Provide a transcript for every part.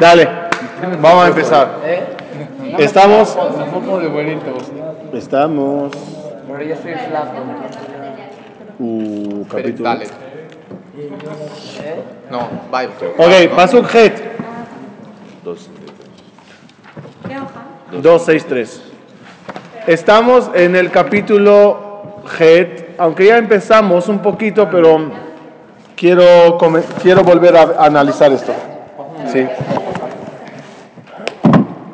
Dale, vamos a empezar. Estamos. Estamos. Pero ya estoy flaco. Uh, capítulo. Dale. No, bye. Ok, Het. ¿Qué hoja? 263. Estamos en el capítulo Het, aunque ya empezamos un poquito, pero quiero, quiero volver a analizar esto. Sí.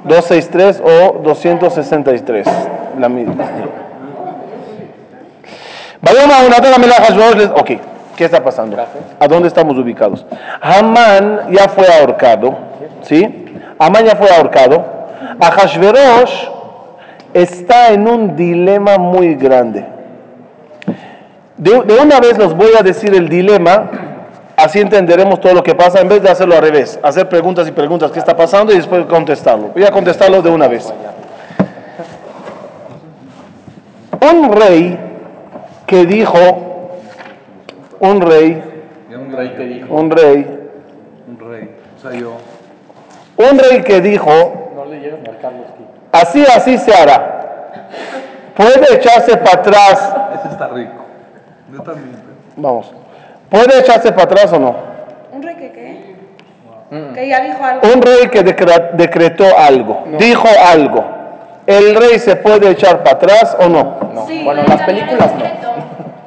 263 o 263, la misma. Ok, ¿qué está pasando? ¿A dónde estamos ubicados? Hamán ya fue ahorcado, ¿sí? Hamán ya fue ahorcado. Ahashverosh está en un dilema muy grande. De, de una vez los voy a decir el dilema, así entenderemos todo lo que pasa, en vez de hacerlo al revés, hacer preguntas y preguntas, ¿qué está pasando? Y después contestarlo. Voy a contestarlo de una vez. Un rey que dijo, un rey, Un rey que dijo. un rey, Un rey. O sea, yo. un rey que dijo, así, así se hará. Puede echarse para atrás, Ese está rico. Yo también. vamos, puede echarse para atrás o no. ¿Un rey que qué? Que ya dijo algo. Un rey que decretó algo, dijo algo. ¿El rey se puede echar para atrás o no? Sí, Bueno, las películas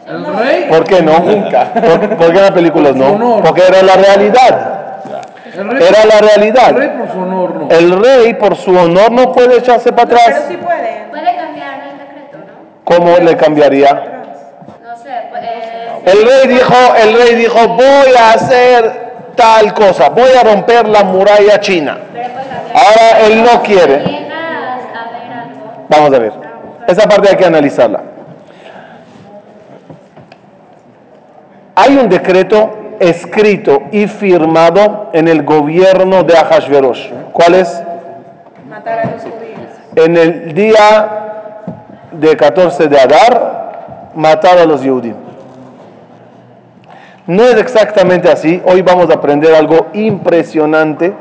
el no. ¿El rey? ¿Por qué no? Nunca. ¿Por, por qué en las películas no? honor. Porque era la realidad. Era la El rey realidad. por su honor, no. El rey, por su honor, no puede echarse para Pero atrás. sí puede. Puede cambiar el decreto, ¿no? ¿Cómo le cambiaría? No sé, pues, eh, El rey dijo, el rey dijo, voy a hacer tal cosa, voy a romper la muralla china. Ahora él no quiere. Vamos a ver. Esa parte hay que analizarla. Hay un decreto escrito y firmado en el gobierno de Ahashverosh. ¿Cuál es? Matar a los judíos. En el día de 14 de Adar, matar a los Yehudim. No es exactamente así. Hoy vamos a aprender algo impresionante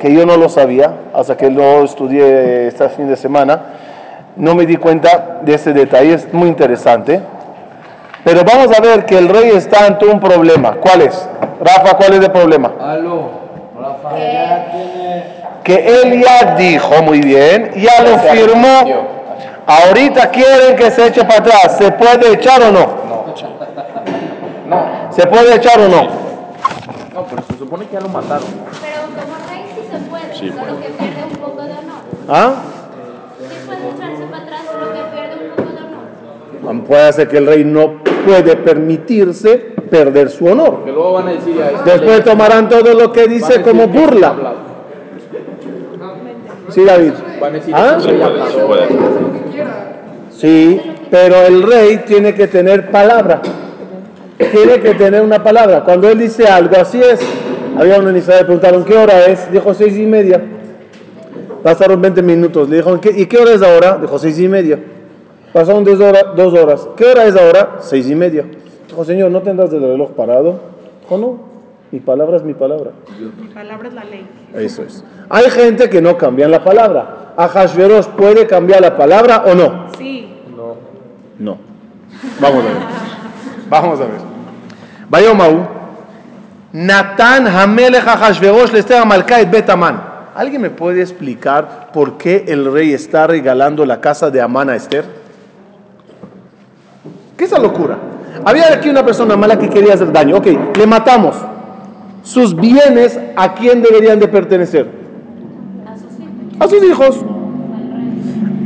que yo no lo sabía hasta que lo estudié este fin de semana. No me di cuenta de ese detalle, es muy interesante. Pero vamos a ver que el rey está ante un problema. ¿Cuál es? Rafa, ¿cuál es el problema? Aló. Rafa. que él ya dijo muy bien, ya lo firmó. Ahorita quieren que se eche para atrás. ¿Se puede echar o no? No, ¿Se puede echar o no? no, pero se supone que ya lo mataron. Pero como rey sí se puede, solo que pierde un poco de honor. ¿Ah? Sí puede echarse para atrás, solo que pierde un poco de honor. Puede ser que el rey no puede permitirse perder su honor. Que luego van a decir ya. Después tomarán todo lo que dice como burla. Sí, David. Van a decir ¿Ah? Sí, pero el rey tiene que tener palabra. Tiene que tener una palabra. Cuando él dice algo, así es. Había una inicial, le preguntaron, ¿qué hora es? Dijo, seis y media. Pasaron 20 minutos. Le dijo, ¿y qué hora es ahora? Dijo, seis y media. Pasaron dos horas, dos horas. ¿Qué hora es ahora? Seis y media. Dijo, señor, ¿no tendrás el reloj parado? Dijo, no. Mi palabra es mi palabra. Mi palabra es la ley. Eso es. Hay gente que no cambian la palabra. ¿Ahashverosh puede cambiar la palabra o no? Sí. No. Vamos a ver. Vamos a ver. Natán Hamelech Ahashverosh le está Malkaet Betaman. ¿Alguien me puede explicar por qué el rey está regalando la casa de Amán a Esther? ¿Qué es esa locura? Había aquí una persona mala que quería hacer daño. Ok, le matamos. Sus bienes, ¿a quién deberían de pertenecer? A sus hijos.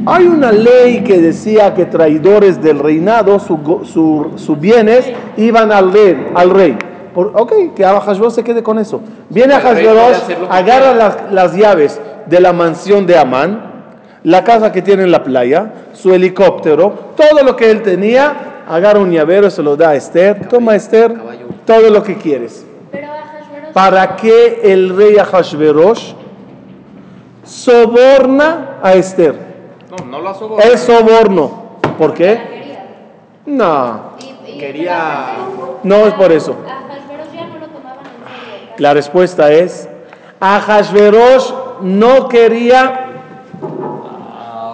Hay una ley que decía que traidores del reinado, sus su, su bienes iban al rey. Al rey. Por, ok, que Ahashverosh se quede con eso. Viene Ahashverosh, agarra las, las llaves de la mansión de Amán, la casa que tiene en la playa, su helicóptero, todo lo que él tenía, agarra un llavero, se lo da a Esther. Toma Esther, todo lo que quieres. ¿Para qué el rey Ahashverosh soborna a Esther? No, no lo asogó. Es soborno. ¿Por qué? No, Quería- no es por eso. Ahashverosh ya no lo tomaban en serio. La respuesta es, Ahashverosh no quería,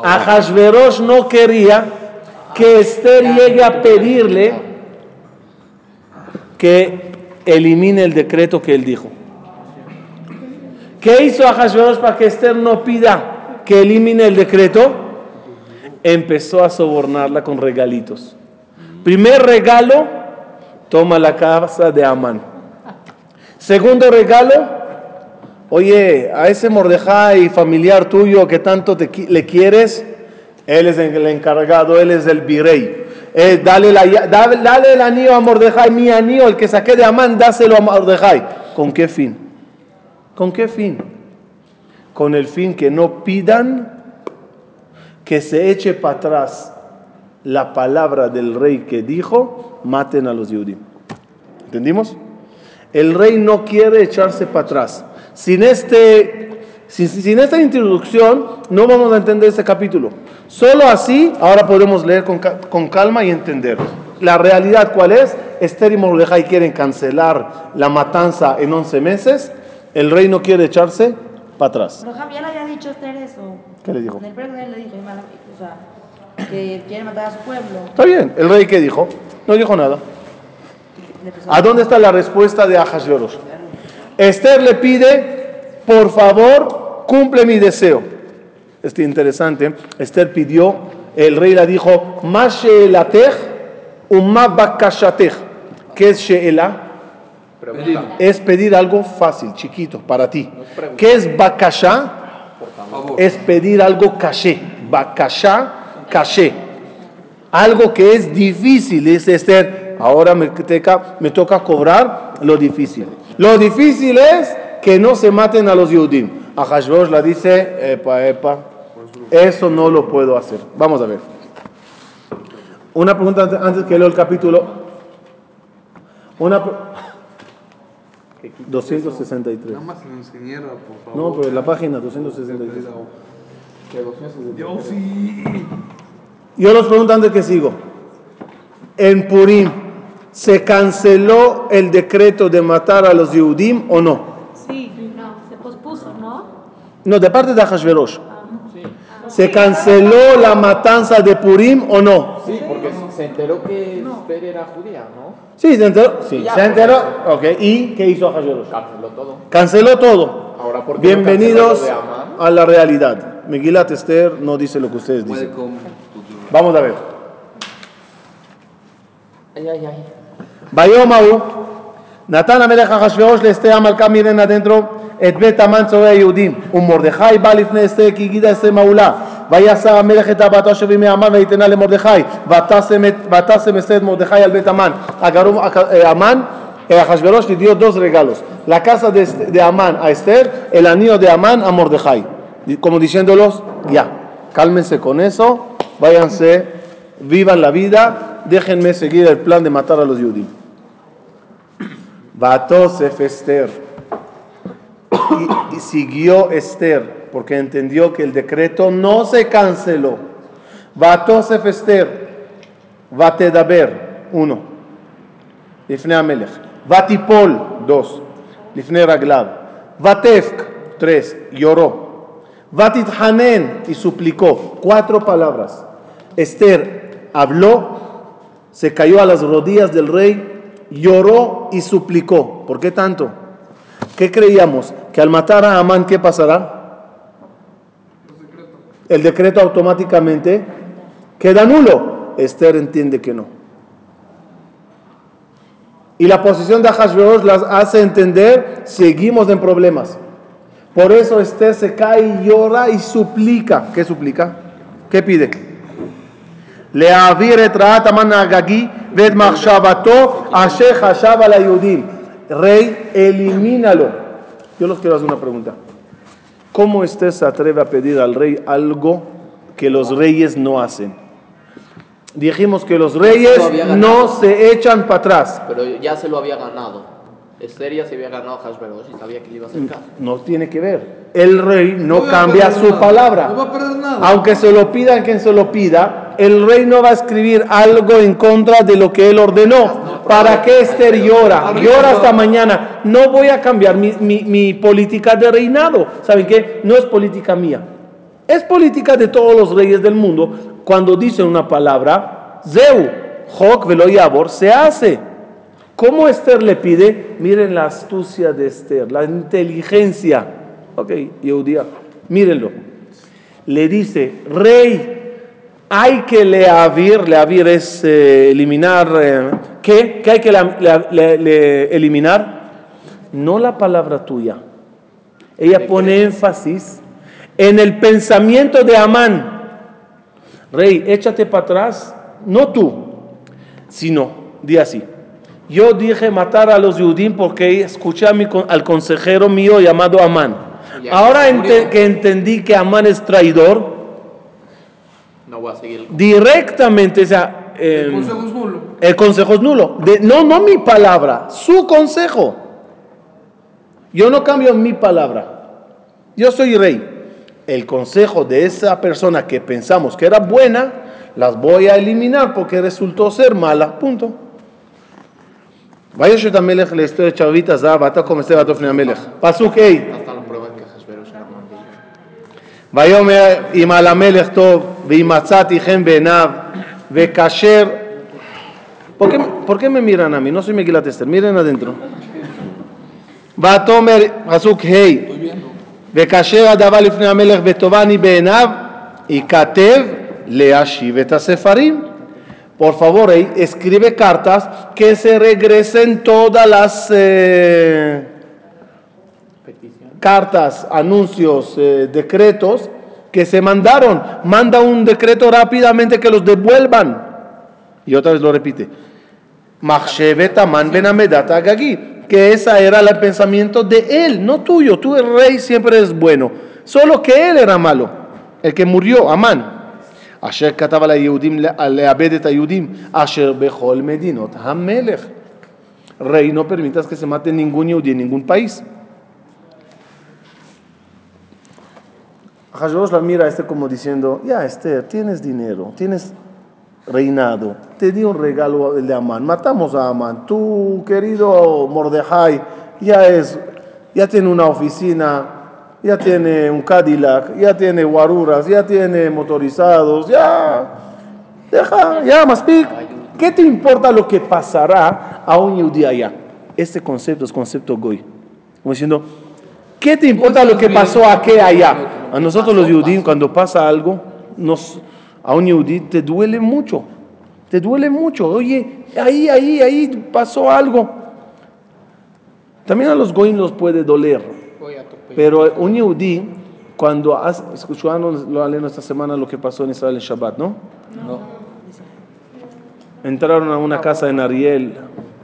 Ahashverosh no quería que Esther llegue a pedirle que elimine el decreto que él dijo. ¿Qué hizo Ahashverosh para que Esther no pida que elimine el decreto? Empezó a sobornarla con regalitos. Primer regalo, toma la casa de Amán. Segundo regalo, oye, a ese Mordejai familiar tuyo que tanto te le quieres, él es el encargado, él es el virrey. Eh, dale, la- dale- dale el anillo a Mordejai, mi anillo, el que saqué de Amán, dáselo a Mordejai. ¿Con qué fin? ¿Con qué fin? Con el fin que no pidan que se eche para atrás la palabra del rey que dijo, maten a los judíos. ¿Entendimos? El rey no quiere echarse para atrás. Sin, este, sin, esta introducción no vamos a entender este capítulo. Solo así ahora podemos leer con, con calma y entender. La realidad cuál es? Esther y Mordejai quieren cancelar la matanza en 11 meses. El rey no quiere echarse para atrás. Pero Javi, ya le había dicho Esther eso. ¿Qué le dijo? En el premio él le dijo, o sea, que quiere matar a su pueblo. Está bien. ¿El rey qué dijo? No dijo nada. ¿A dónde está la respuesta de Ahasverosh? Esther le pide, por favor, cumple mi deseo. Este interesante. Esther pidió, el rey le dijo, Ma she'elatech uma bakashatech. ¿Qué es she'ela? Pregunta. Es pedir algo fácil, chiquito, para ti. ¿Qué es bakasha? Favor. Es pedir algo caché. Bakasha, caché. Algo que es difícil, dice Esther. Ahora me, teca- me toca cobrar lo difícil. Lo difícil es que no se maten a los Yehudim. A Hashverosh la dice, epa, epa, eso no lo puedo hacer. Vamos a ver. Una pregunta antes, antes que leo el capítulo. Una pre- 263. Nada más enseñara, por favor. No, pero la página 263. Yo sí. Yo los pregunto antes que sigo. En Purim, ¿se canceló el decreto de matar a los Yehudim o no? Sí, no, se pospuso, ¿no? No, de parte de Hashverosh. ¿Se canceló la matanza de Purim o no? Sí, porque se enteró que Esther era judía, ¿no? Sí, se enteró. Sí, ya, se enteró. Ok, ¿y qué hizo Hashem? Canceló todo. Canceló todo. Ahora, ¿por qué Bienvenidos no a la realidad. Miguel Tester no dice lo que ustedes dicen. Vamos a ver. Bayomahu, Natán Amelech Hashverosh le esté amalcá, miren adentro, et bet amán sobre un Mordejai balifne este, kigida este maulá. ויסר המלך את הבאתו אשר בימי המן ויתנה למרדכי ותשם את- ותשם אסתר את מרדכי על בית המן אגרום המן eh, Ahashverosh le dio dos regalos la casa de, Est- de Amán a Esther el anillo de Amán a Mordejai Di- como diciéndolos ya cálmense con eso váyanse vivan la vida déjenme seguir el plan de matar a los judíos Batosef Esther. Y, y siguió Esther, porque entendió que el decreto no se canceló. Batosef Esther. Vatedaber, uno. Lifnei Amelech. Vatipol, dos. Lifnei Raglav. Vatefk, tres. Lloró. Vatithanen, y suplicó. Cuatro palabras. Esther habló se cayó a las rodillas del rey, lloró y suplicó. ¿Por qué tanto? ¿Qué creíamos? Que al matar a Amán, ¿qué pasará? el decreto automáticamente queda nulo. Esther entiende que no. Y la posición de Ahashverosh las hace entender, seguimos en problemas. Por eso Esther se cae y llora y suplica. ¿Qué suplica? ¿Qué pide? Le Rey, elimínalo. Yo les quiero hacer una pregunta. ¿Cómo usted se atreve a pedir al rey algo que los reyes no hacen? Dijimos que los reyes Lo no se echan para atrás. Pero ya se lo había ganado. Esther ya se había ganado a Hashverosh y sabía que le iba a hacer caso. No tiene que ver. el rey no No va a cambia perder su nada. palabra. No va a perder nada. Aunque se lo pida a quien se lo pida, el rey no va a escribir algo en contra de lo que él ordenó. ¿Para qué Esther llora? Llora hasta mañana. No voy a cambiar mi, mi- mi política de reinado. ¿Saben qué? No es política mía. Es política de todos los reyes del mundo. Cuando dicen una palabra, Zeu, Jok, Velo Yabor, se hace. ¿Cómo Esther le pide? Miren la astucia de Esther, la inteligencia. Ok, Yehudía, mírenlo. Le dice, rey, hay que leavir, leavir es eh, eliminar, eh, ¿qué? ¿Qué hay que la- la- le- le- eliminar? No la palabra tuya. Ella pone énfasis en el pensamiento de Amán. Rey, échate para atrás, no tú, sino, di así. Yo dije matar a los judíos porque escuché a mi con- al consejero mío llamado Amán. Ahora ente- que entendí que Amán es traidor, No voy a seguir el directamente, o sea, El em, consejo es nulo. el consejo es nulo. De- no, no mi palabra, su consejo. Yo no cambio mi palabra. Yo soy rey. El consejo de esa persona que pensamos que era buena, las voy a eliminar porque resultó ser mala. Punto. וישת המלך לאסתר את שרביט הזהב, ואתה קום אסתר ותופני המלך. פסוק ה'. ויאמר אם על המלך טוב, ואם מצאתי חן בעיניו, וכאשר... ¿Por qué, ¿Por qué me miran a mí? ותאמר, פסוק ה' וכאשר הדבר לפני המלך וטובני בעיניו, ייכתב להשיב את הספרים. Por favor, rey, escribe cartas que se regresen todas las eh, cartas, anuncios, eh, decretos que se mandaron. Manda un decreto rápidamente que los devuelvan. Y otra vez lo repite. Que ese era el pensamiento de él, no tuyo. Tú, el rey, siempre es bueno. Solo que él era malo. El que murió, Amán. אשר כתב על היהודים לאבד את היהודים, אשר בכל מדינות המלך. Rey, no permitas que se mate ningún yehudí en ningún país. Hashverosh la mira a este como diciendo, ya Esther, tienes dinero, tienes reinado, te di un regalo el de Amán, matamos a Amán, tu querido Mordejai ya es, ya tiene una oficina, ya tiene un Cadillac, ya tiene guaruras, ya tiene motorizados, ya, deja, ya, Maspik, ¿qué te importa lo que pasará a un yehudí allá? Este concepto es concepto goy, como diciendo, ¿Qué te importa lo que pasó aquí allá? A nosotros los judíos cuando pasa algo, nos, a un judí te duele mucho. Te duele mucho. Oye, ahí, ahí, ahí pasó algo. También a los goyim los puede doler. Pero un yudí, cuando has, escuchamos lo aleno esta semana lo que pasó en Israel en Shabbat, ¿no? Entraron a una casa en Ariel,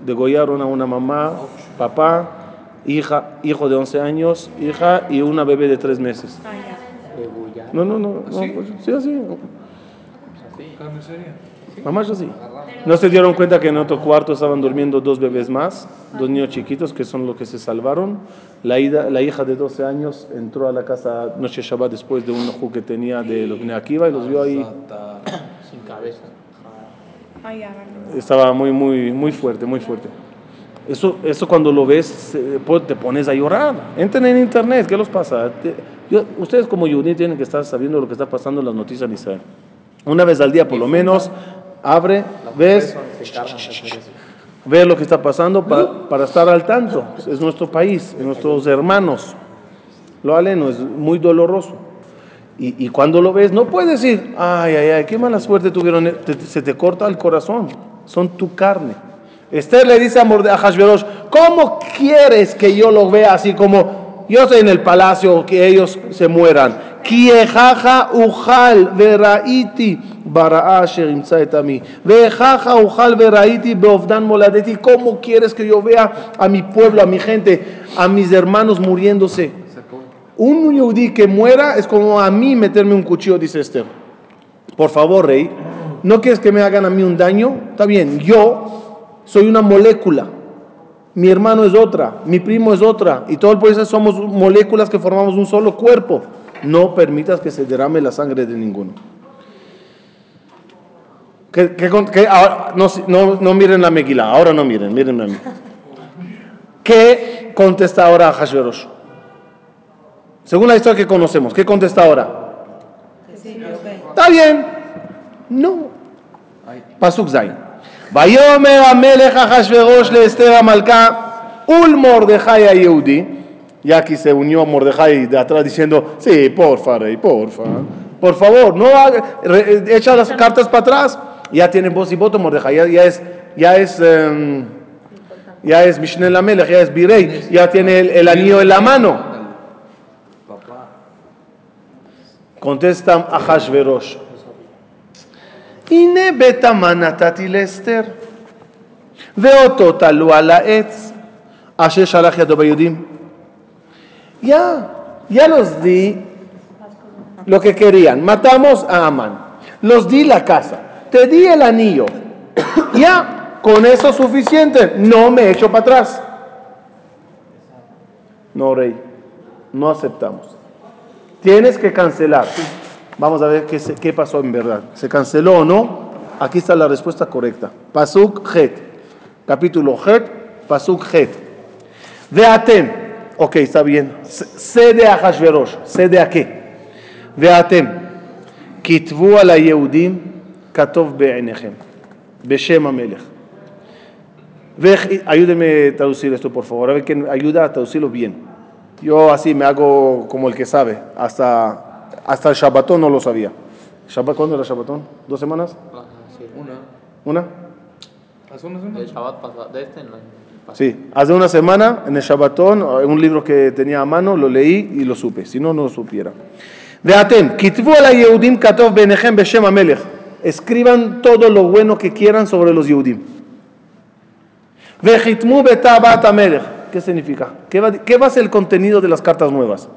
degollaron a una mamá, papá, hija, hijo de 11 años, hija y una bebé de 3 meses. Degollar. No, no, no, no, pues, sí, así. Mamás así. No se dieron cuenta que en otro cuarto estaban durmiendo dos bebés más, dos niños chiquitos que son los que se salvaron. La, ida- la hija de 12 años entró a la casa noche Shabbat después de un ojo que tenía de los Akiva y los vio ahí. Sin cabeza. Estaba muy, muy, muy fuerte, muy fuerte. Eso, eso cuando lo ves, te pones a llorar. Entren en internet, ¿qué los pasa? Te- yo- ustedes como Yudí tienen que estar sabiendo lo que está pasando en las noticias en Israel. Una vez al día, por lo menos, abre, ves, ve lo que está pasando para, para estar al tanto. Es nuestro país, es nuestros hermanos. Lo aleno es muy doloroso. Y, y cuando lo ves, no puedes decir, ay, ay, ay, qué mala suerte tuvieron. Te- se te corta el corazón. Son tu carne. Esther le dice a, Morde- a Hashverosh, ¿cómo quieres que yo lo vea así como yo estoy en el palacio, que ellos se mueran? Kiejaja ujal veraiti bara asher imsa et ami. Vejaja ujal veraiti beovdan moladeti. ¿Cómo quieres que yo vea a mi pueblo, a mi gente, a mis hermanos muriéndose? Un yudí que muera es como a mí meterme un cuchillo, dice Esther. Por favor, rey, ¿no quieres que me hagan a mí un daño? Está bien, yo soy una molécula. Mi hermano es otra, mi primo es otra, y todo el pueblo somos moléculas que formamos un solo cuerpo. No permitas que se derrame la sangre de ninguno. Que, que que ahora- no, no- no miren la Megilá, ahora no miren, miren a mí. ¿Qué contesta ahora Hashverosh? Según la historia que conocemos, ¿qué contesta ahora? Está bien. No. Pasuk Zain. Vayomer Amelech Hashverosh le Esther Amalcá ul Mordejai a Yehudi. Y aquí se unió Mordejai de atrás diciendo, sí, porfa, rey, porfa. Por favor, no haga- re- echa las cartas para atrás. Ya tiene voz y voto Mordejai. Ya, ya es, ya es, ya es Mishneh Lamelech, ya es Birei. Ya tiene el, el anillo en la mano. Contesta a Hashverosh. הנה בית המן נתתי לאסתר, ואותו תלו על העץ, אשר שלח ידו ביהודים. Ya, ya los di lo que querían. Matamos a Amán. Los di la casa. Te di el anillo. Ya, con eso es suficiente. No me echo para atrás. No, rey. No aceptamos. Tienes que cancelar. Vamos a ver qué, pasó en verdad. ¿Se canceló o no? Aquí está la respuesta correcta. Pasuk Het. Capítulo Het. Pasuk Het. Veatem. Ok, está bien. Sede a Hashverosh. Sede a qué. Veatem. Kitvu a la Yehudim. Katov be'enechem. Beshem amelech. Ayúdeme a traducir esto, por favor. A ver quién ayuda a traducirlo bien. Yo así me hago como el que sabe. Hasta hasta el Shabbatón no lo sabía. Shabbat, ¿Cuándo era Shabbatón? ¿Dos semanas? Ajá, sí. Una. ¿Una? Hace una semana. El Shabbat pasado, de este no. pasado. Sí. Hace una semana en el Shabbatón, un libro que tenía a mano, lo leí y lo supe. Si no, no lo supiera. Veatem, kitvu ala Yehudim katov benechem beshem amelech. Escriban todo lo bueno que quieran sobre los Yehudim. Vejitmu betabat amelech. ¿Qué significa? ¿Qué va, ¿Qué va a ser el contenido de las cartas nuevas?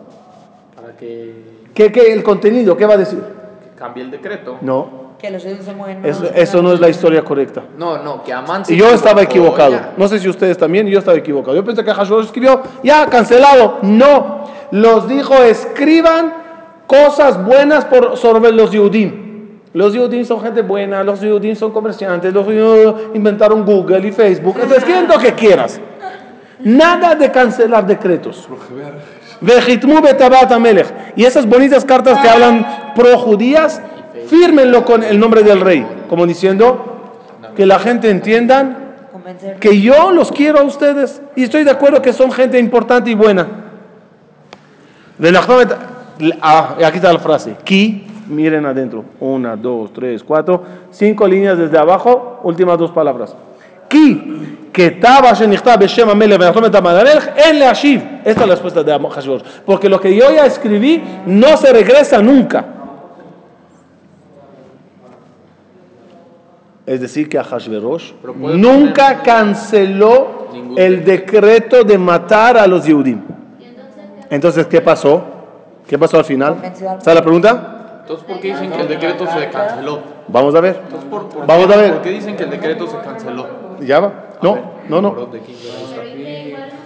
Para que, ¿Qué, qué el contenido? ¿Qué va a decir? que cambie el decreto. No, Que los judíos se mueven. eso, eso no es la historia correcta. No, no, que Amán se Y yo estaba equivocado. ya. No sé si ustedes también, yo estaba equivocado. Yo pensé que Hashverosh escribió, ya, cancelado. No. Los dijo, escriban cosas buenas por, sobre los Yudim. Los Yudim son gente buena, los Yudim son comerciantes, los Yudim inventaron Google y Facebook. Entonces, escriben lo que quieras. Nada de cancelar decretos. Y esas bonitas cartas que hablan pro judías, fírmenlo con el nombre del rey, como diciendo que la gente entiendan Convencer. que yo los quiero a ustedes y estoy de acuerdo que son gente importante y buena. De la joven- ah, aquí está la frase. Ki, miren adentro. Una, dos, tres, cuatro, cinco líneas desde abajo, últimas dos palabras. Ki, que taba shenichta beshem amelech benachom et amalek, en leashiv. Esta es la respuesta de Hashverosh. Porque lo que yo ya escribí no se regresa nunca. Es decir, que Hashverosh nunca poner- canceló Ningún el decreto de matar a los Yehudim. Entonces, ¿qué pasó? ¿Qué pasó al final? ¿Sabe la pregunta? Entonces, ¿por qué dicen que el decreto se canceló? Vamos a ver. Entonces, ¿por, por Vamos a ver. ¿Por qué dicen que el decreto se canceló? ¿Ya va? No, no, no.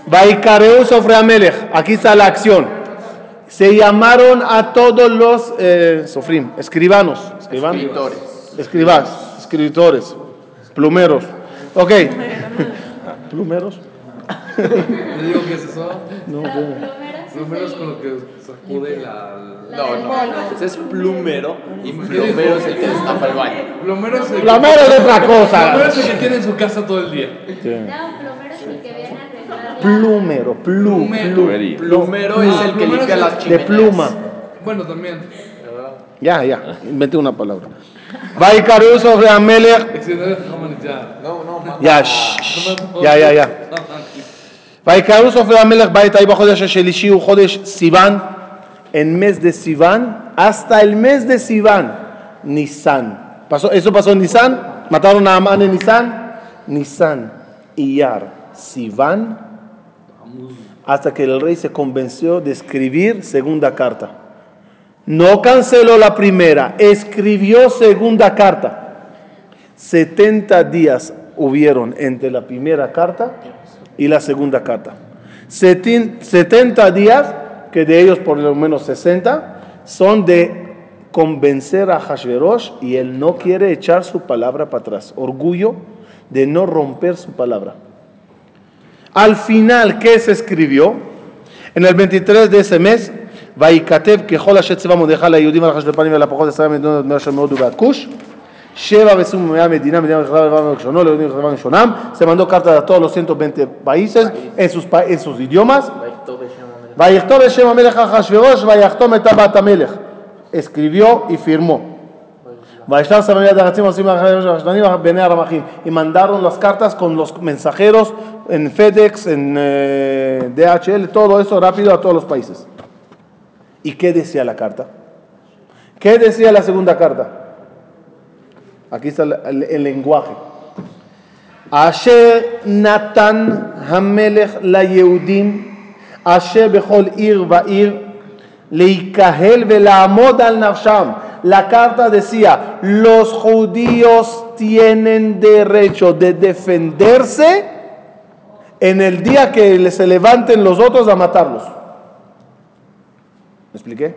Vaikareu Sofre Amelech. Aquí está la acción. Se llamaron a todos los eh, Sofrim, escribanos. escribanos. Escritores. Escribas, escritores, plumeros. Ok. ¿Plumeros? ¿Le digo qué es eso? No, ¿qué? Plumero es con lo que sacude la... No, no. Ese es plumero y plumero es el que destapa el baño. Plomero es el que... Plumero es otra cosa. Plomero es el que tiene en su casa todo el día. No, plomero es el que viene a arreglar la- Plumero, plu, plu. Plumero es el que plumero limpia es las De chimeneas. pluma. Bueno, también. Ya, ya, inventé una palabra. Vaikareu Sofre Amelech. Es que no dejaban ya. No, no, ma- Ya, shh, ya, ya, ya. ויקראו סופר המלך בית ההיא בחודש השלישי הוא חודש סיוון, en mes de Sivan, hasta el mes de Sivan, Nisan. ¿Pasó, ¿Eso pasó en Nisan? ¿Mataron a Amán en Nisan? Nisan, Iyar, Sivan, hasta que el rey se convenció de escribir segunda carta. No canceló la primera, escribió segunda carta. 70 días hubieron entre la primera carta y la segunda carta. Setin- 70 días, que de ellos por lo menos 60, son de convencer a Hashverosh y él no quiere echar su palabra para atrás. Orgullo de no romper su palabra. Al final, ¿qué se escribió? En el 23 de ese mes, ויקטב ככל אשר ציווה מרדכי ליהודים על החש לפנים ועל הפחות עשרה מדינות מאה של מאוד ובכוש שבע ושום מאה מדינה, מדינה וחלבה ולבן וראשונו, ליהודים וחלבה ראשונם, se mandó cartas a todos los 120 países en sus, pa- en sus idiomas, Escribió y firmó. Y mandaron las cartas con los mensajeros en FedEx, en DHL, todo eso rápido a todos los países. ¿Y qué decía la carta? ¿Qué decía la segunda carta? Aquí está el, lenguaje. Asher Natan Hamelech la Yehudim אשר בכל עיר ועיר להיקהל ולעמוד על נפשם. La carta decía, los judíos tienen derecho de defenderse en el día que se levanten los otros a matarlos. ¿Me expliqué?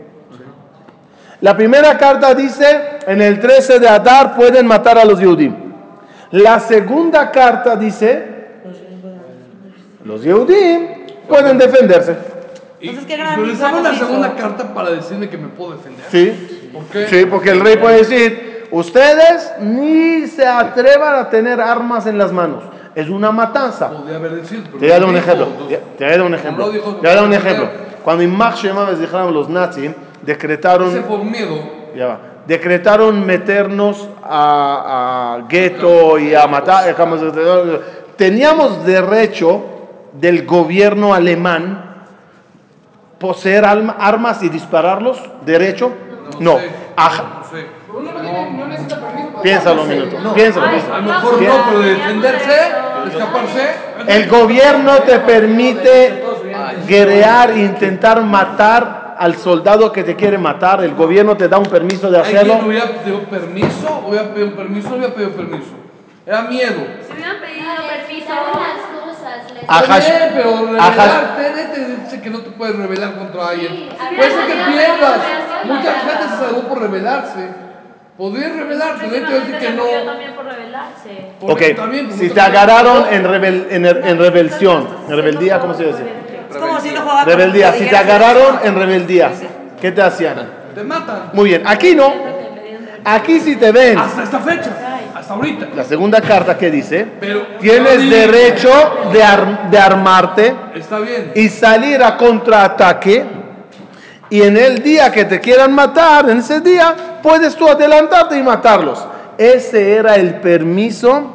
La primera carta dice, en el 13 de Adar pueden matar a los Yehudim. La segunda carta dice, los Yehudim pueden defenderse. Y, Entonces, ¿qué gran utilizaron la segunda carta para decirme que me puedo defender. Sí, ¿Por qué? sí, porque el rey puede decir, ustedes ni se atrevan a tener armas en las manos. Es una matanza. Podría haber pero Te voy a dar un ejemplo. Te voy a dar un ejemplo. Te voy a dar un ejemplo. Cuando Imach Shemaves dijeron los nazis, decretaron... Ese por miedo. Ya va. Decretaron meternos a, a gueto y a matar. Teníamos derecho del gobierno alemán poseer alma- armas y dispararlos. ¿Derecho? No. Ajá. No sé. Piénsalo un minuto. Piénsalo, A piénsalo. lo mejor no, pero de defenderse, de escaparse. El gobierno te permite guerrear e intentar matar al soldado que te quiere matar. El gobierno te da un permiso de Hay quien hacerlo. hubiera pedido permiso, hubiera pedido permiso, hubiera pedido permiso. Era miedo. Si hubieran pedido No, permiso, Está Hash- bien, pero Ajá. rebelarte, nadie te dice que no te puedes rebelar contra alguien. Sí, Puede ser que pierdas. Mucha gente se salvó por rebelarse. Podría rebelarse, nadie te va a decir que no. también por rebelarse. Porque Ok, también, si te agarraron en, rebel- en, en rebelión, en rebeldía, ¿cómo se dice? es como si no jugaba con Rebeldía, si te agarraron en rebeldía, ¿qué te hacían? Te matan. Muy bien, aquí no. Aquí si te ven. Hasta esta fecha, hasta ahorita. La segunda carta que dice, Pero tienes derecho de, ar- de armarte Está bien. y salir a contraataque. Y en el día que te quieran matar, en ese día, puedes tú adelantarte y matarlos. Ese era el permiso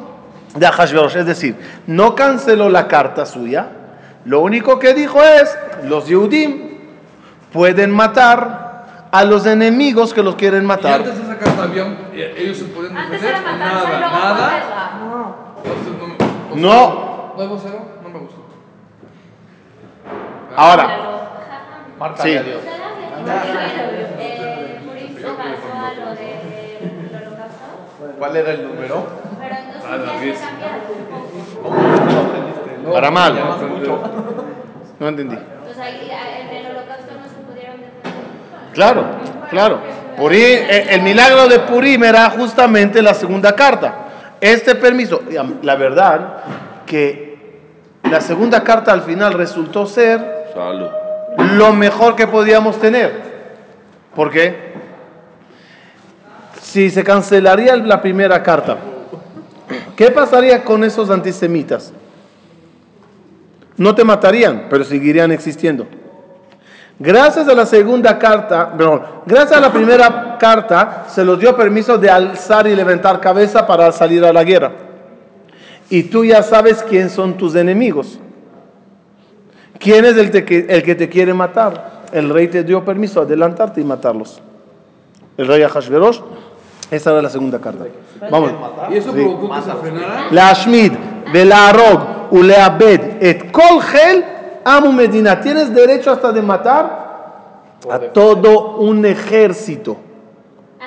de Ahashverosh. Es decir, no canceló la carta suya. Lo único que dijo es, los Yehudim pueden matar a los enemigos que los quieren Y matar. antes de carta había, eh, ellos se Antes defender. era matarse y Nada, nada. no, No. ¿No vocero? No me gustó. Ahora, Marca Sí. de Dios. Eh, Purim se pasó a lo del holocausto, ¿Cuál era el número? pero entonces Ah, ya se cambiaron. Para mal. No entendí. Entonces ahí en el holocausto no se pudieron defender. Claro, claro. Purí, eh, el milagro de Purim era justamente la segunda carta. Este permiso, la verdad que la segunda carta al final resultó ser Salud. lo mejor que podíamos tener. ¿Por qué? Si se cancelaría la primera carta, ¿qué pasaría con esos antisemitas? No te matarían, pero seguirían existiendo. Gracias a la segunda carta, gracias a la primera carta se los dio permiso de alzar y levantar cabeza para salir a la guerra. Y tú ya sabes quién son tus enemigos. ¿Quién es el, te, el que te quiere matar? El rey te dio permiso de adelantarte y matarlos. El rey Ahashverosh esa era la segunda carta. Vamos. ¿Y eso provocó que se frenara? La Ashmid, Velarog, Uleabed, Et Kolgel, Amu Medina, tienes derecho hasta de matar a todo un ejército.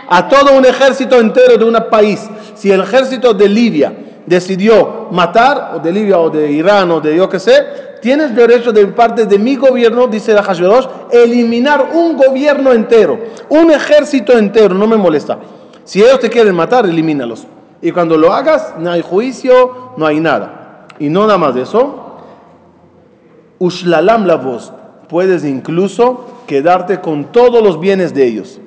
A todo un ejército entero de un país. Si el ejército de Libia decidió matar, o de Libia, o de Irán, o de yo qué sé, tienes derecho de parte de mi gobierno, dice la Hashverosh, eliminar un gobierno entero, un ejército entero, no me molesta. Si ellos te quieren matar, elimínalos. Y cuando lo hagas, no hay juicio, no hay nada. Y no nada más de eso, Ushlalam la voz, puedes incluso quedarte con todos los bienes de ellos.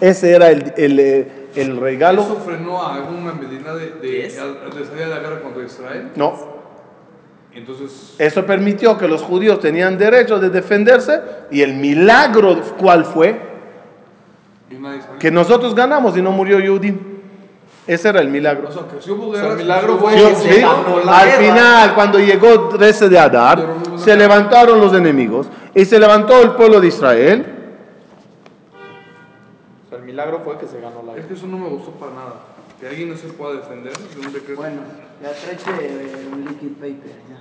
Ese era el, el, eh, el regalo. ¿Eso frenó a alguna Medina de, de, de salir a la guerra contra Israel? No, Entonces, Eso permitió que los judíos tenían derecho de defenderse y el milagro, ¿cuál fue? Que nosotros ganamos y no murió Yehudi. Ese era el O milagro. sea, que si hubo sea, guerra, el milagro fue Sí, que se sí. ganó la Al guerra. final, cuando llegó 13 de Adar, se levantaron los enemigos y se levantó el pueblo de Israel. O sea, el milagro fue que se ganó la Es guerra. que eso no me gustó para nada. Que alguien no se pueda defender de. Bueno, ya eh, un liquid paper, ya.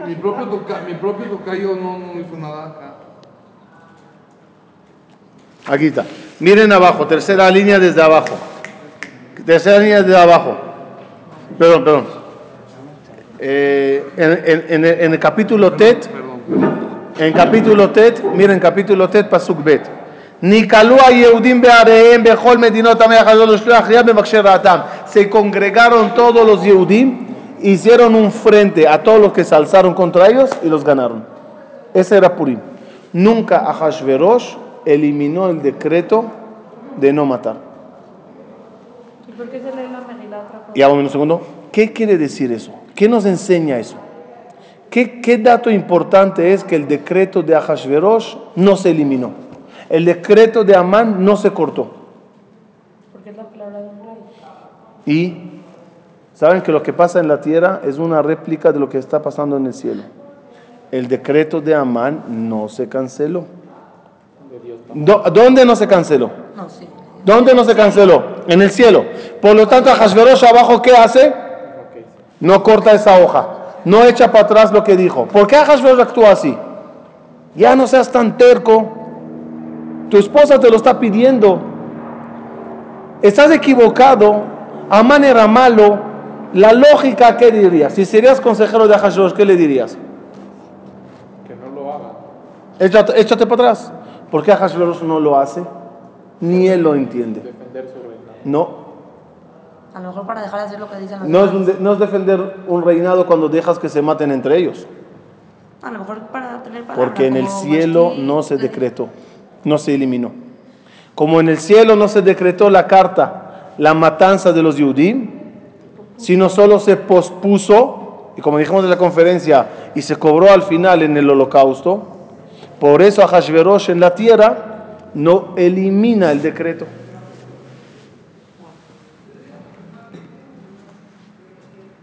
Es mi propio, toca, mi propio tocayo no, no hizo nada acá. Aquí está. Miren abajo, tercera línea desde abajo. Tercera línea desde abajo. Perdón, perdón. Eh, en, en- en el- capítulo Tet, en capítulo Tet, miren capítulo Tet, Pasuk Bet. Se congregaron todos los Yehudim, hicieron un frente a todos los que se alzaron contra ellos y los ganaron. Ese era Purim. Nunca Ahashverosh eliminó el decreto de no matar. ¿Y por qué se lee otra cosa? Y un segundo. ¿Qué quiere decir eso? ¿Qué nos enseña eso? ¿Qué, qué dato importante es que el decreto de Ahashverosh no se eliminó? El decreto de Amán no se cortó. Porque es la palabra de un rey. Y saben que lo que pasa en la tierra es una réplica de lo que está pasando en el cielo. El decreto de Amán no se canceló. Do- ¿Dónde no se canceló? No, sí. ¿Dónde no se canceló? En el cielo. Por lo tanto, Hashverosh abajo, ¿qué hace? No corta esa hoja. No echa para atrás lo que dijo. ¿Por qué Hashverosh actúa así? Ya no seas tan terco. Tu esposa te lo está pidiendo. Estás equivocado. Amán era malo. La lógica, ¿qué dirías? Si serías consejero de Hashverosh, ¿qué le dirías? Que no lo hagan. Échate, échate para atrás. ¿Por qué Hashverosh no lo hace? Ni él lo entiende. Defender su reinado. No, A lo mejor para dejar de hacer lo que dicen los No es, un de- no es defender un reinado cuando dejas que se maten entre ellos. A lo mejor para tener palabra. Porque en el cielo no se decretó, no se eliminó. Como en el cielo no se decretó la carta, la matanza de los Yudim, sino solo se pospuso, y como dijimos en la conferencia, y se cobró al final en el holocausto. Por eso a Hashverosh en la tierra no elimina el decreto.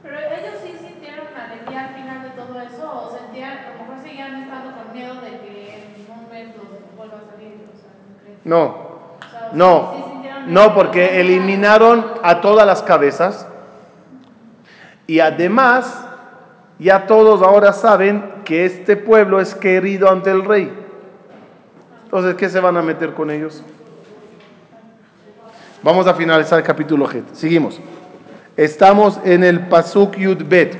Pero ellos sí sintieron alegría al final de todo eso, o sentían, a lo mejor seguían estando con miedo de que en un mes los vuelva a salir. O sea, no. No, O sea, No, sí porque eliminaron a todas las cabezas y además ya todos ahora saben que este pueblo es querido ante el rey. Entonces, ¿qué se van a meter con ellos? Vamos a finalizar el capítulo G. Seguimos. Estamos en el Pasuk Yud Bet.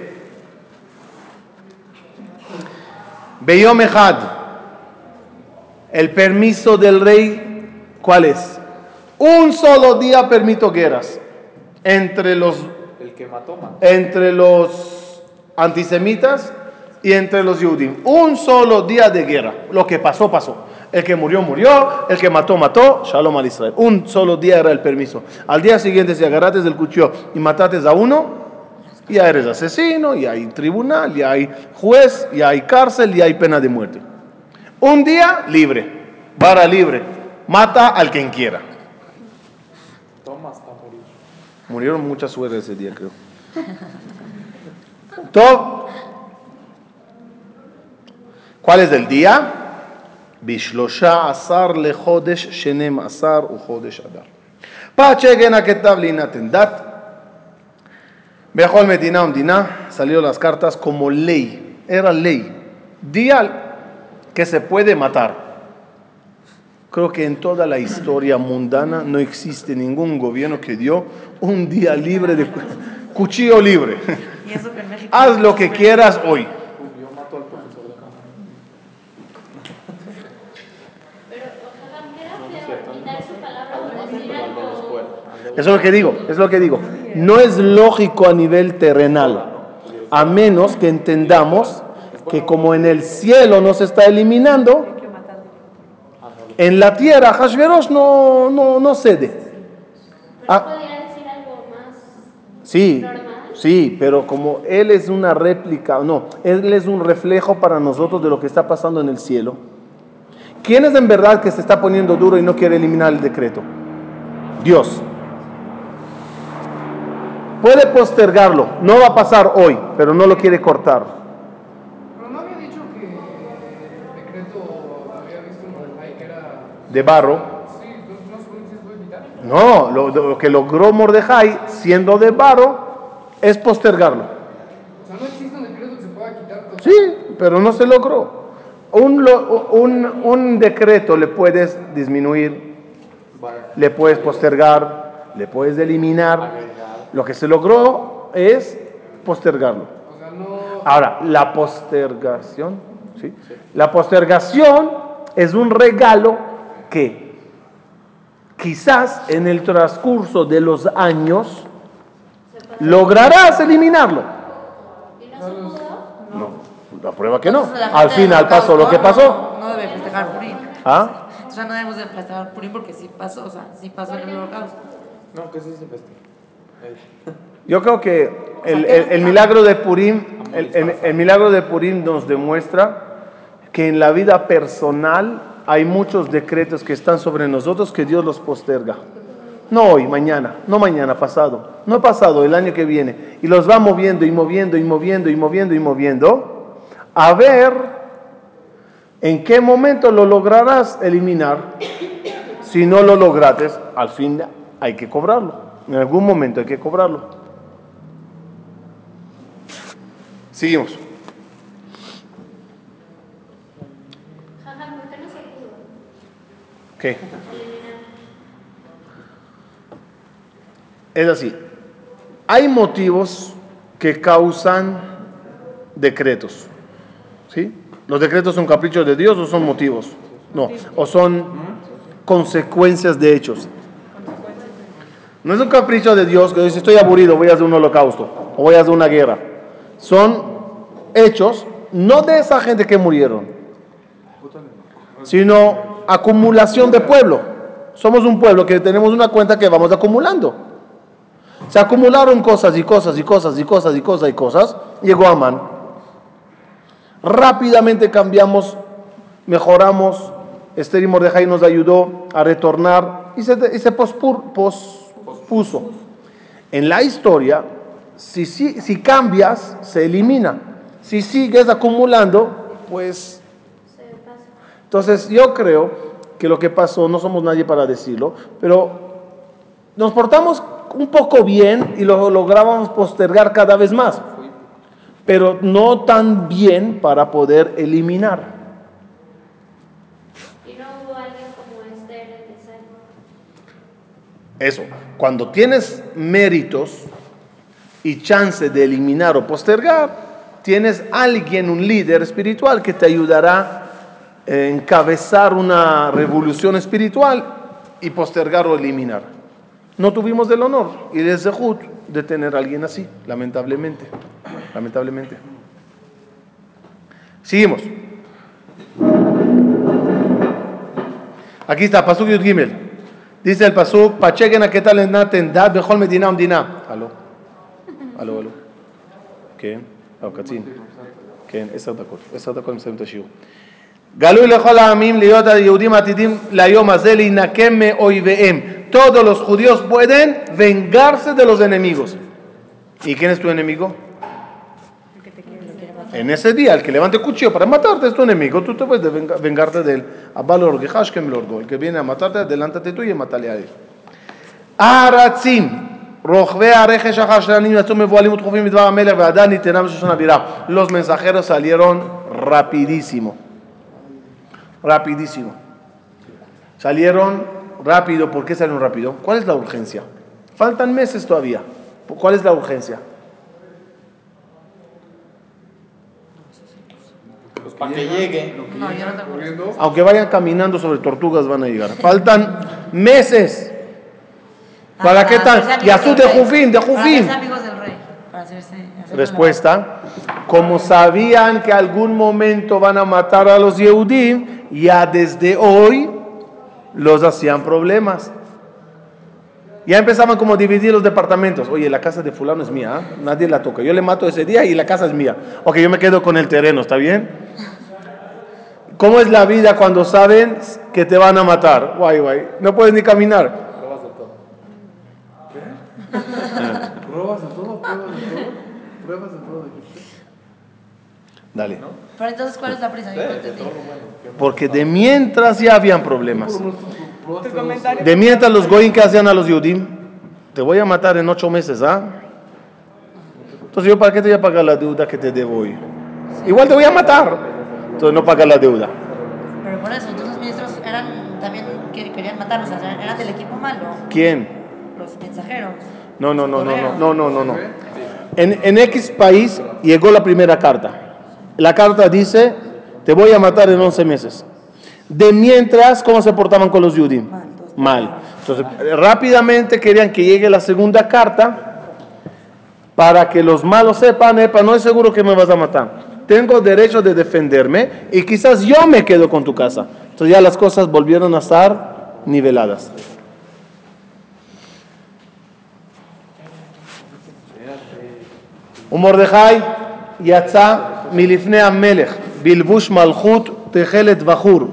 Beyom Echad. El permiso del rey, ¿cuál es? Un solo día permito guerras entre los, El que mató, mató. entre los antisemitas y entre los judíos. Un solo día de guerra. Lo que pasó, pasó. El que murió, murió. El que mató, mató. Shalom al Israel. Un solo día era el permiso. Al día siguiente, si agarrates el cuchillo y matates a uno, ya eres asesino, ya hay tribunal, ya hay juez, ya hay cárcel, ya hay pena de muerte. Un día libre, vara libre, mata al quien quiera. Toma hasta morir. Murieron muchas suegras ese día, creo. Top. ¿Cuál es el día? Bishlosha asar le chodesh shenem asar u chodesh adar. Pachegen הכתב להינתן דת. בכל מדינה ומדינה salieron las cartas como ley. Era ley. Día que se puede matar. Creo que en toda la historia mundana no existe ningún gobierno que dio un día libre de cu- cuchillo libre. Haz lo que quieras hoy. Pero ojalá quiera quitar su palabra o decir algo. Eso es lo que digo, es lo que digo. No es lógico a nivel terrenal, a menos que entendamos que como en el cielo no se está eliminando, en la tierra Hashverosh no, no, no cede. Ah. podría decir algo más. Sí. Sí, pero como Él es una réplica, no, Él es un reflejo para nosotros de lo que está pasando en el cielo. ¿Quién es en verdad que se está poniendo duro y no quiere eliminar el decreto? Dios. Puede postergarlo, no va a pasar hoy, pero no lo quiere cortar. Pero no había dicho que el decreto había visto un que era. De barro. No, lo, lo que logró Mordejai, siendo de barro, es postergarlo. O sea, no existe un decreto que se pueda quitar todo. Sí, pero no se logró. Un, un, un decreto le puedes disminuir, le puedes postergar, le puedes eliminar. Lo que se logró es postergarlo. O sea, no. Ahora, la postergación, ¿sí? La postergación es un regalo que quizás en el transcurso de los años lograrás eliminarlo. ¿Y no la prueba que no. Al final del pasó lo que pasó. No, debe festejar Purim. ¿Ah? O sea, no debemos de festejar Purim porque sí pasó, o sea, sí pasó en el holocausto. No, que sí se festeja. Yo creo que el, el- el milagro de Purim, el, el- el milagro de Purim nos demuestra que en la vida personal hay muchos decretos que están sobre nosotros que Dios los posterga. No hoy, mañana, no mañana, pasado, no pasado, el año que viene. Y los va moviendo y moviendo y moviendo y moviendo y moviendo. A ver en qué momento lo lograrás eliminar. Si no lo logrates, al fin hay que cobrarlo. En algún momento hay que cobrarlo. Seguimos. Jaja, ¿por qué se pudo ¿Qué? eliminar? Es así. Hay motivos que causan decretos. ¿Sí? ¿Los decretos son caprichos de Dios o son motivos? No. O son consecuencias de hechos. No es un capricho de Dios que dice estoy aburrido, voy a hacer un holocausto o voy a hacer una guerra. Son hechos no de esa gente que murieron, sino acumulación de pueblo. Somos un pueblo que tenemos una cuenta que vamos acumulando. Se acumularon cosas y cosas y cosas y cosas y cosas y cosas. Llegó Amán. Rápidamente cambiamos, mejoramos. Esther y Mordejai nos ayudó a retornar y se, y se pospur- pospuso. En la historia, si, si, si cambias, se elimina. Si sigues acumulando, pues entonces yo creo que lo que pasó, no somos nadie para decirlo, pero nos portamos un poco bien y lo lográbamos postergar cada vez más, pero no tan bien para poder eliminar. Época. Eso, cuando tienes méritos y chance de eliminar o postergar, tienes alguien, un líder espiritual que te ayudará a encabezar una revolución espiritual y postergar o eliminar. No tuvimos el honor y el zehut de tener a alguien así, lamentablemente. Lamentablemente. Seguimos. Aquí está, Pasuk Yud Gimel. Dice el Pasuk, Pacheguen a qué tal en Naten, Dad, Bejol Medina, Umdina. Aló. Aló, aló. כן, או קצין. כן, עשר דקות. עשר דקות מסיים את השיעור. גלוי לכל העמים להיות היהודים העתידים ליום הזה להינקם מאויביהם. todos los judíos pueden vengarse de los enemigos. ¿Y quién es tu enemigo? En ese día, el que levante cuchillo para matarte es tu enemigo, tú te puedes vengarte de él. El que viene a matarte, adelántate tú y matale a él. Los mensajeros salieron rapidísimo. Rapidísimo. Salieron rápido. ¿Por qué salieron rápido? ¿Cuál es la urgencia? Faltan meses todavía. ¿Cuál es la urgencia? Pues para que llegue. No, yo no te acuerdo. Corriendo. Aunque vayan caminando sobre tortugas van a llegar. Faltan meses. ¿Para qué tan? hacerse Y amigos azul del de. Jufín, de Para Jufín. Para Respuesta. Como sabían que algún momento van a matar a los Yehudim, ya desde hoy los hacían problemas. Ya empezaban como a dividir los departamentos. Oye, la casa de fulano es mía, ¿ah? nadie la toca. Yo le mato ese día y la casa es mía. Ok, yo me quedo con el terreno, ¿está bien? ¿Cómo es la vida cuando saben que te van a matar? Guay, guay. No puedes ni caminar. Pruebas de todo, pruebas de todo. Pruebas de todo. dijiste. Dale. Pero entonces, ¿cuál es la prisa? Yo no entendí. Porque de mientras ya habían problemas. De mientras los goyim que hacían a los Yudim, te voy a matar en ocho meses, ¿ah? Entonces yo para qué te voy a pagar la deuda que te debo hoy. Igual te voy a matar. Entonces no pagas la deuda. Pero por eso, entonces los ministros eran también que querían matarnos, o sea, eran del equipo malo, ¿Quién? los mensajeros. No, no, no, no, no, no, no, no. En, en X país llegó la primera carta. La carta dice, te voy a matar en 11 meses. De mientras, ¿cómo se portaban con los Yudim? Mal. Entonces, rápidamente querían que llegue la segunda carta para que los malos sepan, epa, no es seguro que me vas a matar. Tengo derecho de defenderme y quizás yo me quedo con tu casa. Entonces ya las cosas volvieron a estar niveladas. Un Mordejai, Yatzá, milifne Amelech, Bilbush Malchut Tejelet Bajur.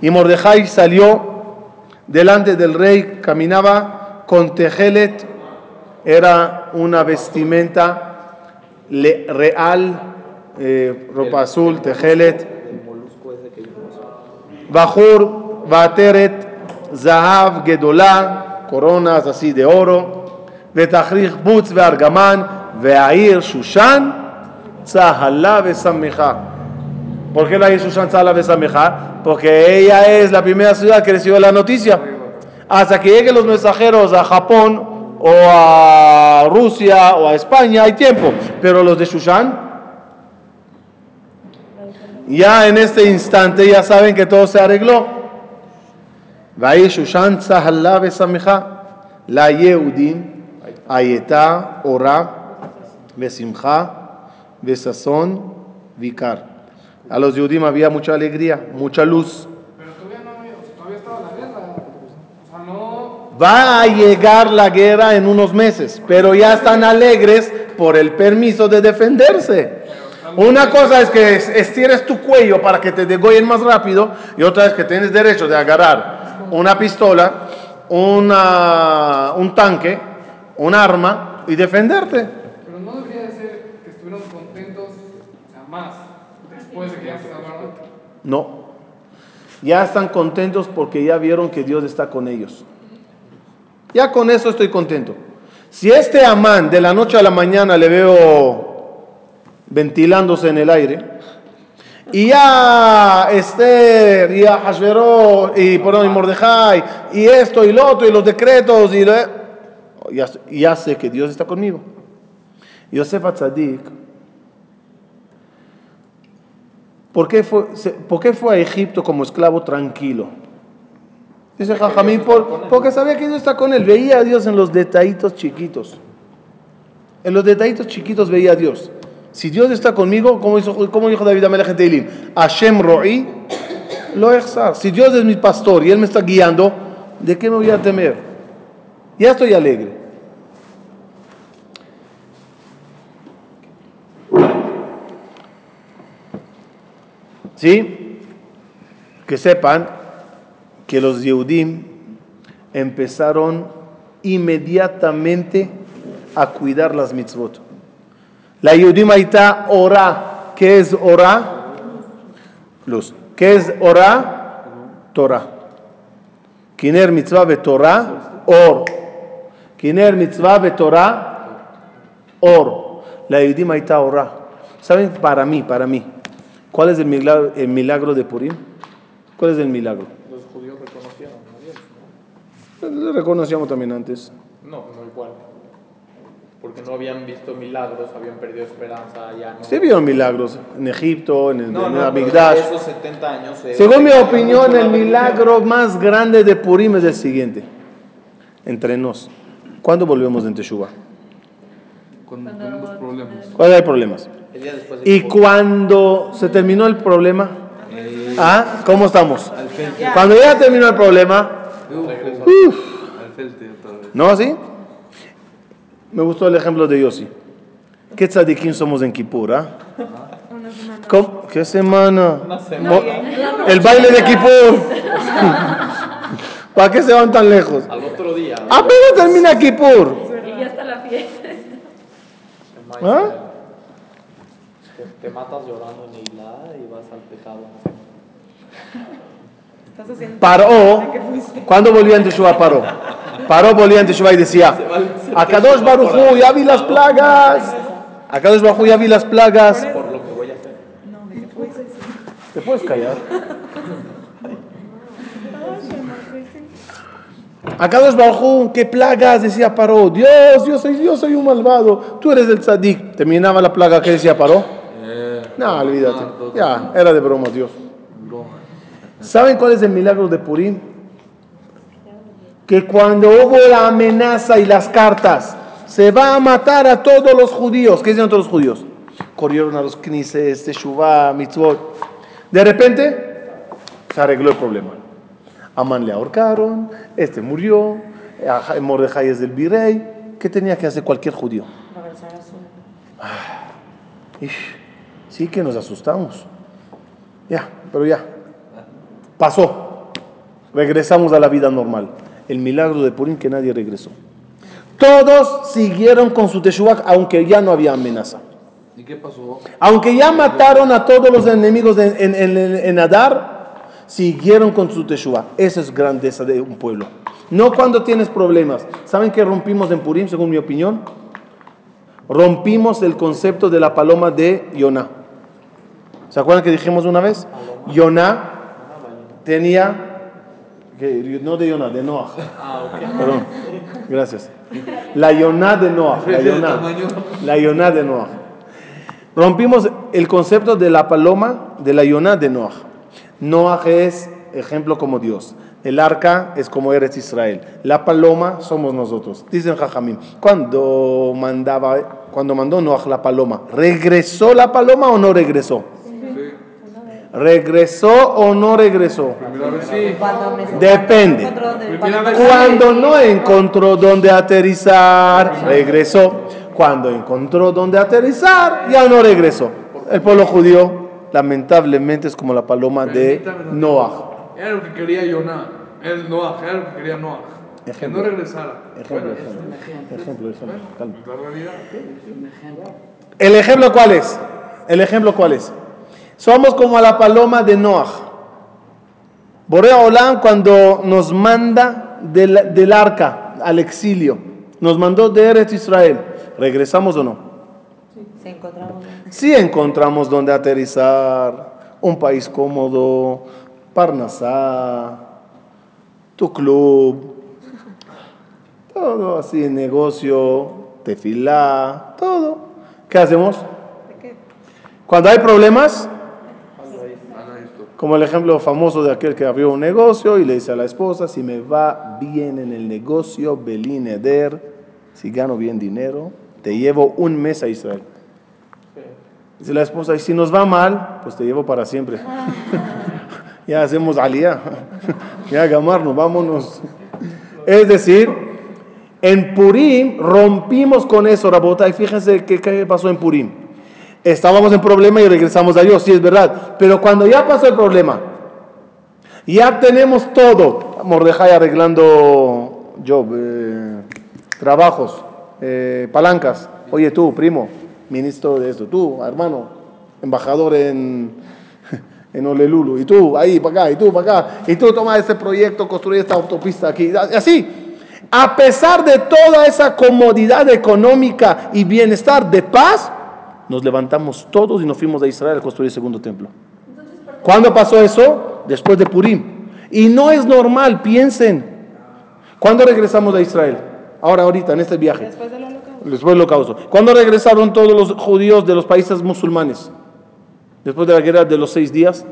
Y Mordejai salió delante del rey, caminaba con Tejelet, era una vestimenta real, ropa azul, Tejelet. Bajur, Bateret, Zahav, Gedolá, coronas así de oro. Betachrich Butz, Beargamán, Veair, Shushan. Zahalá, Besameja. ¿Por qué la Shushan, Zahalá, Besameja? Porque ella es la primera ciudad que recibió la noticia. Hasta que lleguen los mensajeros a Japón o a Rusia o a España hay tiempo. Pero los de Shushan, ya en este instante ya saben que todo se arregló. והאי שושן צהלה ושמחה, ליהודים הייתה אורה ושמחה desazón, vicar. A los Yudim había mucha alegría, mucha luz. Pero todavía no la guerra. Va a llegar la guerra en unos meses, pero ya están alegres por el permiso de defenderse. Una cosa es que estires tu cuello para que te degollen más rápido y otra es que tienes derecho de agarrar una pistola, una, un tanque, un arma y defenderte. No. Ya están contentos porque ya vieron que Dios está con ellos. Ya con eso estoy contento. Si este Amán de la noche a la mañana le veo ventilándose en el aire, y ya Esther, y a Hashveró, y, perdón, y Mordejai, y esto y lo otro, y los decretos, y lo- ya, ya sé que Dios está conmigo. Yosef Atzadik ¿Por qué, fue, se- ¿Por qué fue a Egipto como esclavo tranquilo? Dice Jajamín, por, porque sabía que Dios está con él. Veía a Dios en los detallitos chiquitos. En los detallitos chiquitos veía a Dios. Si Dios está conmigo, como, hizo, como dijo David Amelech Teilim, Hashem ro'i lo echzar. Si Dios es mi pastor y Él me está guiando, ¿de qué me voy a temer? Ya estoy alegre. ¿Sí? Que sepan que los Yehudim empezaron inmediatamente a cuidar las mitzvot. La Yehudim está ora. ¿Qué es ora? Luz. ¿Qué es ora? Torah. Kiner mitzvah de Torah, or. Kiner mitzvah de Torah, or. La Yehudim está ora. ¿Saben? Para mí, para mí. ¿Cuál es el milagro, el milagro de Purim? ¿Cuál es el milagro? Los judíos reconocieron. Lo reconocíamos también antes. No, no igual. Porque no habían visto milagros, habían perdido esperanza, ya no. Se vieron milagros en Egipto, en el, No, en no, esos 70 años. eh, Según mi opinión, el la milagro más grande de Purim es el siguiente. Entre nos. ¿Cuándo volvemos en Teshuvah? Cuando tenemos problemas. ¿Cuándo hay problemas? El día después de Y cuando se terminó el problema, ¿ah? ¿cómo estamos? Cuando ya terminó el problema, vez. ¿no así? Me gustó el ejemplo de Yossi. ¿Qué tzadikim somos en Kippur, ah? ¿Cómo? ¿Qué semana? Una semana. Mo- El baile de Kippur. ¿Para qué se van tan lejos? Al otro día. Apenas termina Kippur. Y ya está la fiesta. ¿Ah? Te, te matas llorando en Eilah y vas al pecado. Paró. ¿Cuándo volvía en Teshuvah? Paró. Paró, volvía en Teshuvah y decía, Akadosh Baruchu, ya vi las plagas. Akadosh Baruchu, ya vi las plagas. Por lo que voy a hacer. ¿Te puedes callar? Akadosh Baruchu, qué plagas, decía Paró. Dios, yo soy, yo soy un malvado. Tú eres el tzadik. Terminaba la plaga, ¿qué decía Paró? Eh, No, olvídate. Ya, era de broma, Dios. ¿Saben cuál es el milagro de Purim? Que cuando hubo la amenaza y las cartas, se va a matar a todos los judíos. ¿Qué hicieron todos los judíos? Corrieron a los knises, Teshuvah, mitzvot. De repente, se arregló el problema. Amán le ahorcaron, este murió, a Mordejai es del virrey. ¿Qué tenía que hacer cualquier judío? Ish, sí que nos asustamos. Ya, pero ya. Pasó. Regresamos a la vida normal. El milagro de Purim que nadie regresó. Todos siguieron con su Teshuvah aunque ya no había amenaza. ¿Y qué pasó? Aunque ya mataron a todos los enemigos en, en, en- en Adar, siguieron con su Teshuvah. Esa es grandeza de un pueblo. No cuando tienes problemas. ¿Saben qué rompimos en Purim, según mi opinión? Rompimos el concepto de la paloma de Yonah. ¿Se acuerdan que dijimos una vez? Yonah tenía, que- no de Yonah, de Noah. Perdón, gracias. La Yonah de Noah. La Yonah, la Yonah de Noah. Rompimos el concepto de la paloma de la Yonah de Noah. Noah es ejemplo como Dios. El arca es como eres Israel. La paloma somos nosotros. Dicen Jajamim. Cuando mandaba, cuando mandó Noah la paloma, ¿regresó la paloma o no regresó? ¿Regresó o no regresó? Sí. Depende. Cuando no encontró dónde aterrizar, regresó. Cuando encontró dónde aterrizar, ya no regresó. El pueblo judío, lamentablemente, es como la paloma de Noah. Era lo que quería Yonah. Él, Noah, era lo que quería Noah. Que no regresara. Ejemplo, Bueno, ejemplo. Ejemplo, ejemplo. Calma. la realidad. El ejemplo cuál es? El ejemplo cuál es? Somos como la paloma de Noah. Borea Olam cuando nos manda del, del arca al exilio, nos mandó de Eretz Israel. ¿Regresamos o no? Encontramos. Sí encontramos donde aterrizar, un país cómodo, Parnasá, tu club, todo así, negocio, tefilá, todo. ¿Qué hacemos? Cuando hay problemas, como el ejemplo famoso de aquel que abrió un negocio y le dice a la esposa, si me va bien en el negocio, Belín Eder, si gano bien dinero, te llevo un mes a Israel. Dice la esposa, y si nos va mal, pues te llevo para siempre. ya hacemos alía. ya gamarnos, vámonos. Es decir, en Purim rompimos con eso, Rabota, y fíjense qué, pasó en Purim. Estábamos en problema y regresamos a Dios, sí es verdad. Pero cuando ya pasó el problema, ya tenemos todo. Mordejai arreglando job, eh, trabajos, eh, palancas. Oye tú, primo, ministro de esto. Tú, hermano, embajador en, en Olelulu. Y tú, ahí, para acá, y tú, para acá. Y tú toma este proyecto, construye esta autopista aquí. Así. A pesar de toda esa comodidad económica y bienestar de paz, nos levantamos todos y nos fuimos a Israel a construir el segundo templo. ¿Cuándo pasó eso? Después de Purim. Y no es normal, piensen. ¿Cuándo regresamos a Israel? Ahora, ahorita, en este viaje. Después del holocausto. Después del holocausto. ¿Cuándo regresaron todos los judíos de los países musulmanes? Después de la guerra de los seis días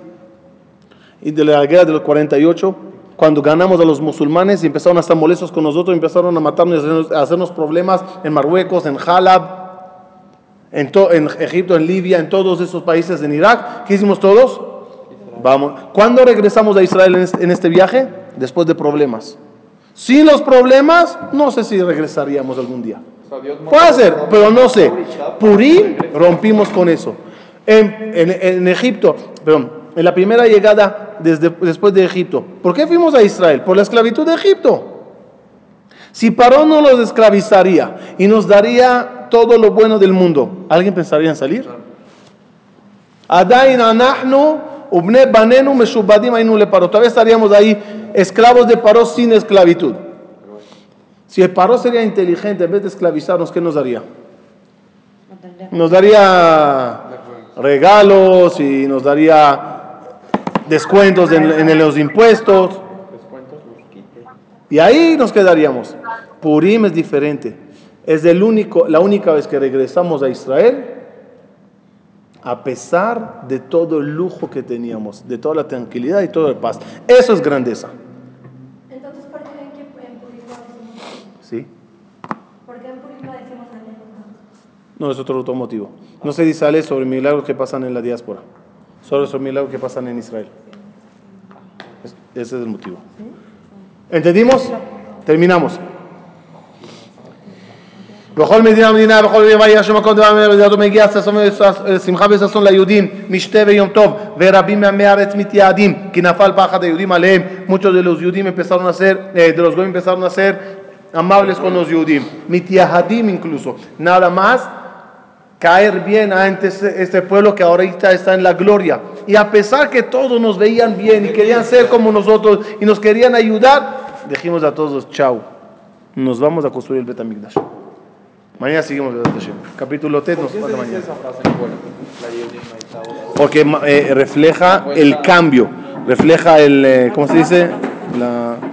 y de la guerra de los 48, cuando ganamos a los musulmanes y empezaron a estar molestos con nosotros, empezaron a matarnos y a hacernos, a hacernos problemas en Marruecos, en Jalab, en, to- en Egipto, en Libia, en todos esos países, en Irak. ¿Qué hicimos todos? Vamos. ¿Cuándo regresamos a Israel en este, en este viaje? Después de problemas. Sin los problemas, no sé si regresaríamos algún día. Puede ser, pero no sé. Purim rompimos con eso. En, en- en Egipto, perdón, en la primera llegada desde, después de Egipto, ¿por qué fuimos a Israel? Por la esclavitud de Egipto. Si Paró no los esclavizaría y nos daría todo lo bueno del mundo, ¿alguien pensaría en salir? Todavía estaríamos ahí esclavos de Paró sin esclavitud. Si el Paró sería inteligente, en vez de esclavizarnos, ¿qué nos daría? Nos daría regalos y nos daría descuentos en, los impuestos. Y ahí nos quedaríamos. Purim es diferente. Es el único, la única vez que regresamos a Israel, a pesar de todo el lujo que teníamos, de toda la tranquilidad y toda la paz. Eso es grandeza. Entonces, ¿por qué en, que- en Purim no decimos? ¿Sí? ¿Por qué en Purim no decimos anécdotas? No, es otro, otro motivo. No se dice Ale sobre milagros que pasan en la diáspora, solo sobre milagros que pasan en Israel. Es- ese es el motivo. ¿Entendimos? Terminamos. בכל מדינה ומדינה, בכל ויהיה השם מקום דבר מהר וזאת מגיע ששון- שמחה וששון ליהודים, משתה ויום טוב, ורבים מעמי הארץ מתייעדים, כי נפל פחד היהודים עליהם. Muchos de los judíos empezaron a ser, eh, de los goyim empezaron a ser amables con los judíos, mityahadim incluso. Nada más caer bien a este, este pueblo que ahorita está en la gloria. Y a pesar que todos nos veían bien y querían ser como nosotros y nos querían ayudar, dijimos a todos, chao, nos vamos a construir el Betamigdash. Mañana seguimos el Hashem. Capítulo 3 nos ¿Qué se pasa dice mañana. Porque eh, refleja el cambio, refleja el, eh, ¿cómo se dice? La,